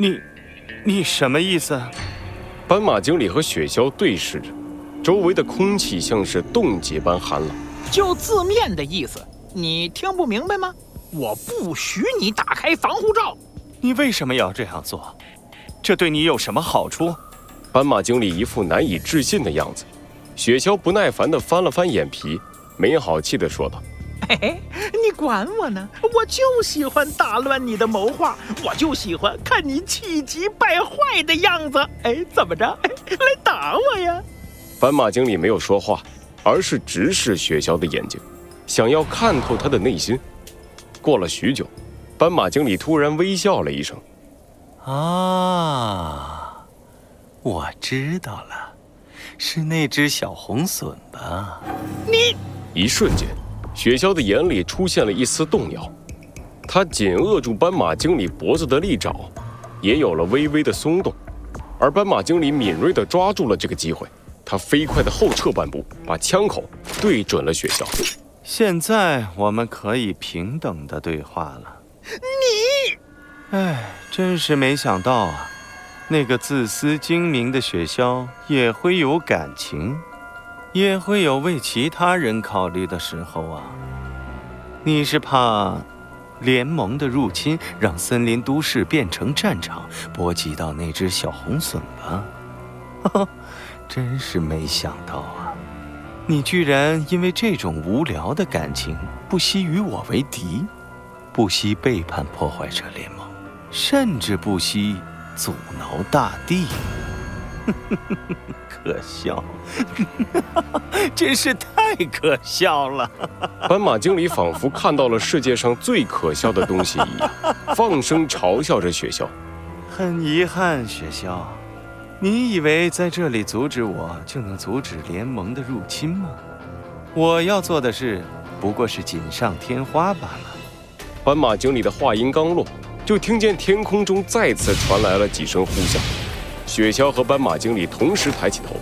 你，你什么意思？斑马经理和雪橇对视着，周围的空气像是冻结般寒冷。就字面的意思，你听不明白吗？我不许你打开防护罩。你为什么要这样做？这对你有什么好处？斑马经理一副难以置信的样子。雪橇不耐烦地翻了翻眼皮，没好气地说道：“嘿嘿，你管我呢？我就喜欢打乱你的谋划，我就喜欢看你气急败坏的样子。哎，怎么着？来打我呀？”斑马经理没有说话，而是直视雪橇的眼睛，想要看透他的内心。过了许久，斑马经理突然微笑了一声：“啊，我知道了，是那只小红隼吧？”你一瞬间，雪橇的眼里出现了一丝动摇，他紧扼住斑马经理脖子的利爪，也有了微微的松动，而斑马经理敏锐地抓住了这个机会，他飞快地后撤半步，把枪口对准了雪橇。现在我们可以平等的对话了。你，哎，真是没想到啊，那个自私精明的雪橇也会有感情，也会有为其他人考虑的时候啊。你是怕联盟的入侵让森林都市变成战场，波及到那只小红隼吧？哈哈，真是没想到啊。你居然因为这种无聊的感情不惜与我为敌，不惜背叛破坏者联盟，甚至不惜阻挠大地，可笑，真是太可笑了！斑马经理仿佛看到了世界上最可笑的东西一样，放声嘲笑着雪橇。很遗憾，雪橇。你以为在这里阻止我就能阻止联盟的入侵吗？我要做的事不过是锦上添花罢了。斑马经理的话音刚落，就听见天空中再次传来了几声呼啸。雪橇和斑马经理同时抬起头，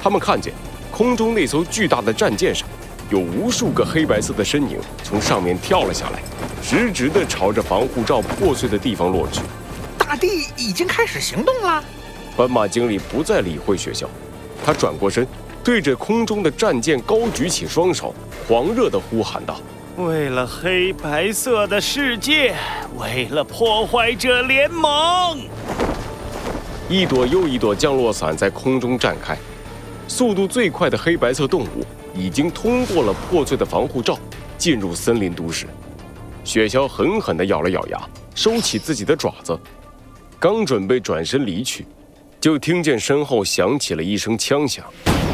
他们看见空中那艘巨大的战舰上有无数个黑白色的身影从上面跳了下来，直直地朝着防护罩破碎的地方落去。大地已经开始行动了。斑马经理不再理会雪橇，他转过身，对着空中的战舰高举起双手，狂热地呼喊道：“为了黑白色的世界，为了破坏者联盟！”一朵又一朵降落伞在空中绽开，速度最快的黑白色动物已经通过了破碎的防护罩，进入森林都市。雪橇狠狠地咬了咬牙，收起自己的爪子，刚准备转身离去。就听见身后响起了一声枪响，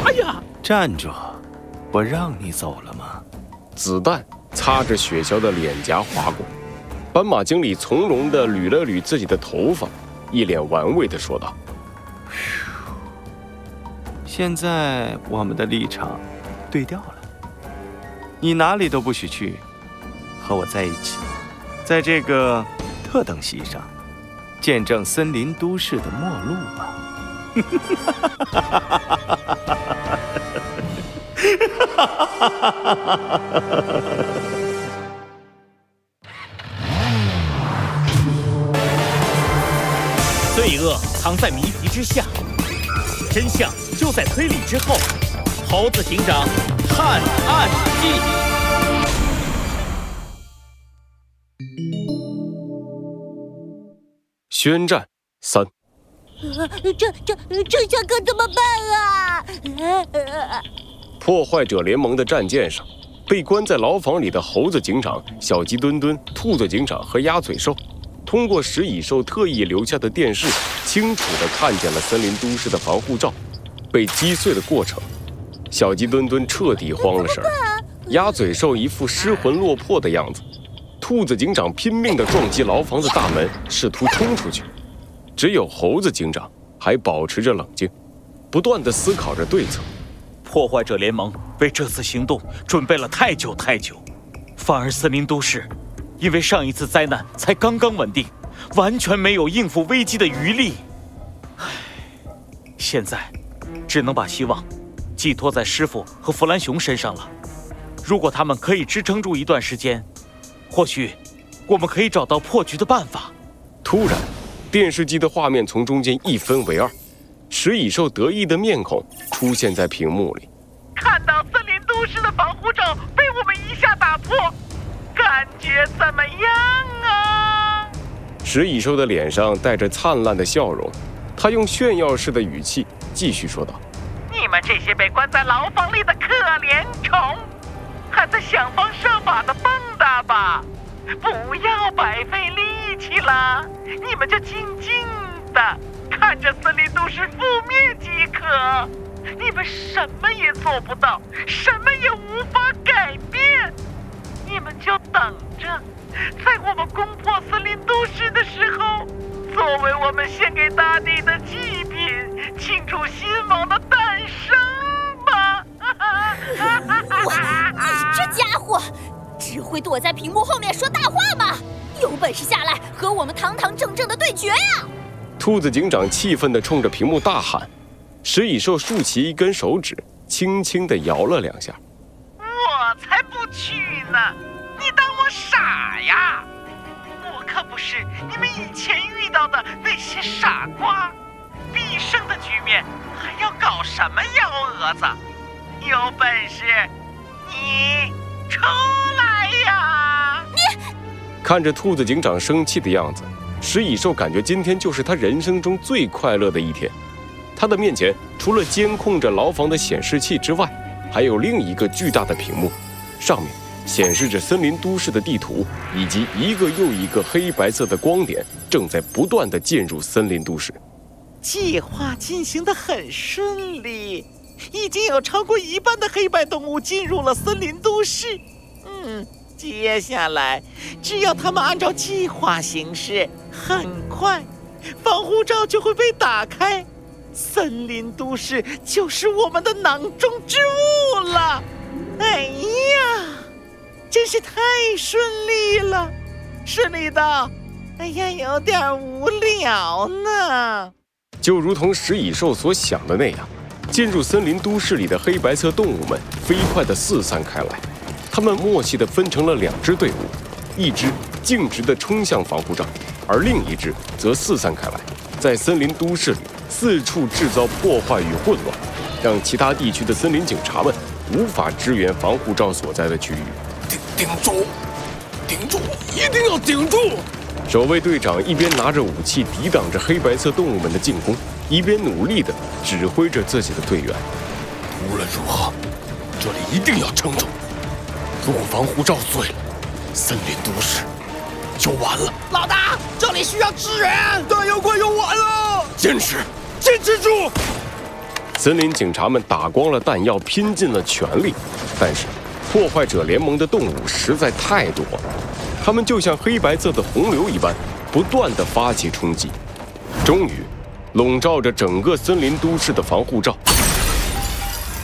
哎呀！站住！我让你走了吗？子弹擦着雪橇的脸颊划过，斑马经理从容地捋了捋自己的头发，一脸玩味的说道：“现在我们的立场对调了，你哪里都不许去，和我在一起，在这个特等席上，见证森林都市的末路吧。”哈哈哈哈哈！罪恶藏在谜题之下，真相就在推理之后。猴子警长探案记，宣战三。这这这下可怎么办啊？破坏者联盟的战舰上，被关在牢房里的猴子警长、小鸡墩墩、兔子警长和鸭嘴兽，通过食蚁兽特意留下的电视，清楚地看见了森林都市的防护罩被击碎的过程。小鸡墩墩彻底慌了神，鸭嘴兽一副失魂落魄的样子，兔子警长拼命地撞击牢房的大门，试图冲出去。只有猴子警长还保持着冷静，不断地思考着对策。破坏者联盟为这次行动准备了太久太久，反而森林都市因为上一次灾难才刚刚稳定，完全没有应付危机的余力。唉，现在只能把希望寄托在师傅和弗兰熊身上了。如果他们可以支撑住一段时间，或许我们可以找到破局的办法。突然。电视机的画面从中间一分为二，食蚁兽得意的面孔出现在屏幕里。看到森林都市的防护罩被我们一下打破，感觉怎么样啊？石蚁兽的脸上带着灿烂的笑容，他用炫耀式的语气继续说道：“你们这些被关在牢房里的可怜虫，还在想方设法的蹦跶吧？不要白费力气了，你们就静静的看着森林都市覆灭即可。你们什么也做不到，什么也无法改变，你们就等着。”在我们攻破森林都市的时候，作为我们献给大地的祭品，庆祝新王的诞生吧！这家伙，只会躲在屏幕后面说大话吗？有本事下来和我们堂堂正正的对决呀！兔子警长气愤地冲着屏幕大喊，食蚁兽竖起一根手指，轻轻地摇了两下。我才不去呢！傻呀？我可不是你们以前遇到的那些傻瓜。必胜的局面还要搞什么幺蛾子？有本事你出来呀！你看着兔子警长生气的样子，食蚁兽感觉今天就是他人生中最快乐的一天。他的面前除了监控着牢房的显示器之外，还有另一个巨大的屏幕，上面。显示着森林都市的地图，以及一个又一个黑白色的光点正在不断的进入森林都市。计划进行的很顺利，已经有超过一半的黑白动物进入了森林都市。嗯，接下来只要他们按照计划行事，很快防护罩就会被打开，森林都市就是我们的囊中之物了。哎呀！真是太顺利了，顺利到，哎呀，有点无聊呢。就如同食蚁兽所想的那样，进入森林都市里的黑白色动物们飞快地四散开来，它们默契地分成了两支队伍，一支径直地冲向防护罩，而另一支则四散开来，在森林都市里四处制造破坏与混乱，让其他地区的森林警察们无法支援防护罩所在的区域。顶住！顶住！一定要顶住！守卫队长一边拿着武器抵挡着黑白色动物们的进攻，一边努力地指挥着自己的队员。无论如何，这里一定要撑住！如果防护罩碎了，森林都市就完了。老大，这里需要支援，弹药快用完了！坚持，坚持住！森林警察们打光了弹药，拼尽了全力，但是。破坏者联盟的动物实在太多了，它们就像黑白色的洪流一般，不断的发起冲击。终于，笼罩着整个森林都市的防护罩，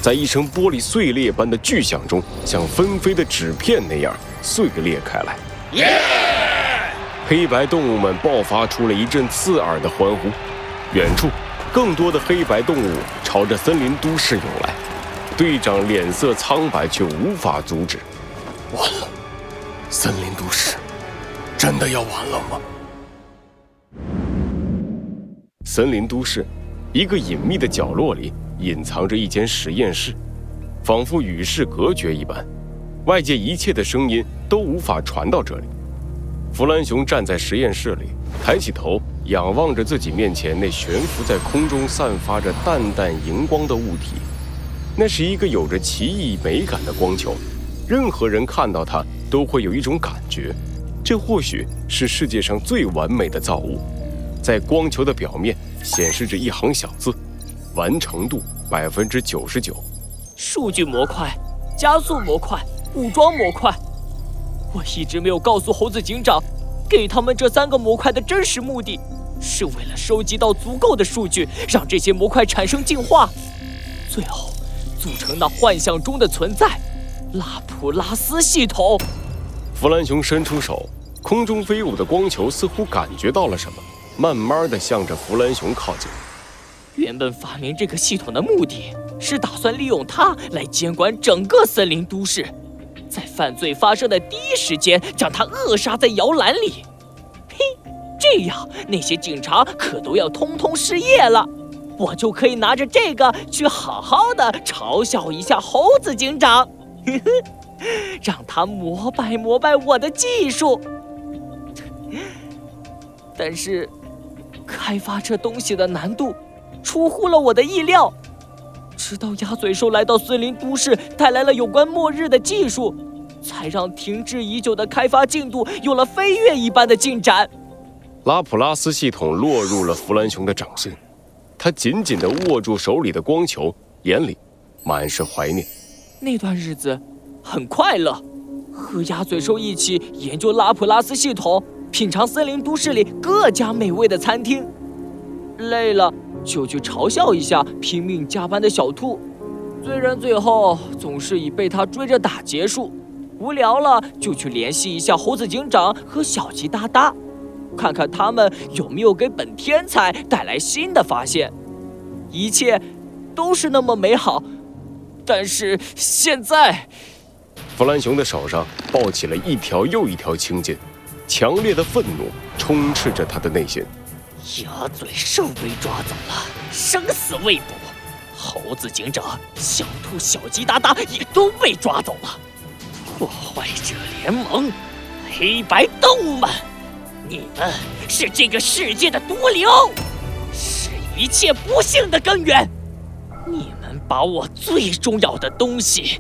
在一声玻璃碎裂般的巨响中，像纷飞的纸片那样碎裂开来。耶！黑白动物们爆发出了一阵刺耳的欢呼。远处，更多的黑白动物朝着森林都市涌来。队长脸色苍白，却无法阻止。完了，森林都市真的要完了吗？森林都市一个隐秘的角落里，隐藏着一间实验室，仿佛与世隔绝一般，外界一切的声音都无法传到这里。弗兰熊站在实验室里，抬起头仰望着自己面前那悬浮在空中、散发着淡淡荧光的物体。那是一个有着奇异美感的光球，任何人看到它都会有一种感觉，这或许是世界上最完美的造物。在光球的表面显示着一行小字：完成度百分之九十九。数据模块、加速模块、武装模块。我一直没有告诉猴子警长，给他们这三个模块的真实目的，是为了收集到足够的数据，让这些模块产生进化，最后。组成那幻象中的存在，拉普拉斯系统。弗兰熊伸出手，空中飞舞的光球似乎感觉到了什么，慢慢的向着弗兰熊靠近。原本发明这个系统的目的是打算利用它来监管整个森林都市，在犯罪发生的第一时间将它扼杀在摇篮里。嘿，这这样，那些警察可都要通通失业了，我就可以拿着这个去好好的嘲笑一下猴子警长，呵呵，让他膜拜膜拜我的技术。但是，开发这东西的难度出乎了我的意料。直到鸭嘴兽来到森林都市，带来了有关末日的技术，才让停滞已久的开发进度有了飞跃一般的进展。拉普拉斯系统落入了弗兰熊的掌心，他紧紧地握住手里的光球，眼里满是怀念。那段日子很快乐，和鸭嘴兽一起研究拉普拉斯系统，品尝森林都市里各家美味的餐厅。累了。就去嘲笑一下拼命加班的小兔，虽然最后总是以被他追着打结束。无聊了就去联系一下猴子警长和小鸡哒哒，看看他们有没有给本天才带来新的发现。一切都是那么美好，但是现在，弗兰熊的手上抱起了一条又一条青筋，强烈的愤怒充斥着他的内心。鸭嘴兽被抓走了，生死未卜。猴子警长、小兔、小鸡哒哒也都被抓走了。破坏者联盟，黑白动物们，你们是这个世界的毒瘤，是一切不幸的根源。你们把我最重要的东西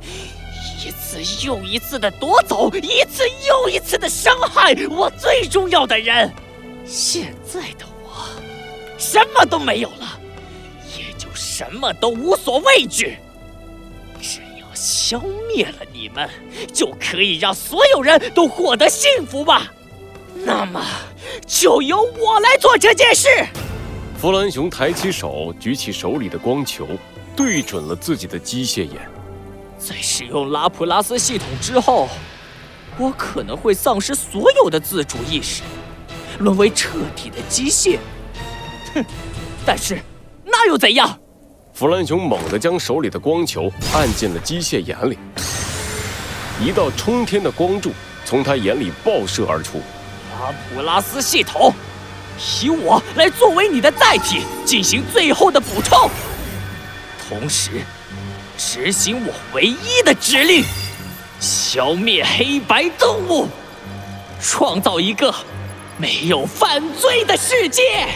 一次又一次的夺走，一次又一次的伤害我最重要的人。现在的我。什么都没有了，也就什么都无所畏惧。只要消灭了你们，就可以让所有人都获得幸福吧。那么，就由我来做这件事。弗兰熊抬起手，举起手里的光球，对准了自己的机械眼。在使用拉普拉斯系统之后，我可能会丧失所有的自主意识，沦为彻底的机械。哼，但是那又怎样？弗兰熊猛地将手里的光球按进了机械眼里，一道冲天的光柱从他眼里爆射而出。阿普拉斯系统，以我来作为你的载体，进行最后的补充，同时执行我唯一的指令：消灭黑白动物，创造一个没有犯罪的世界。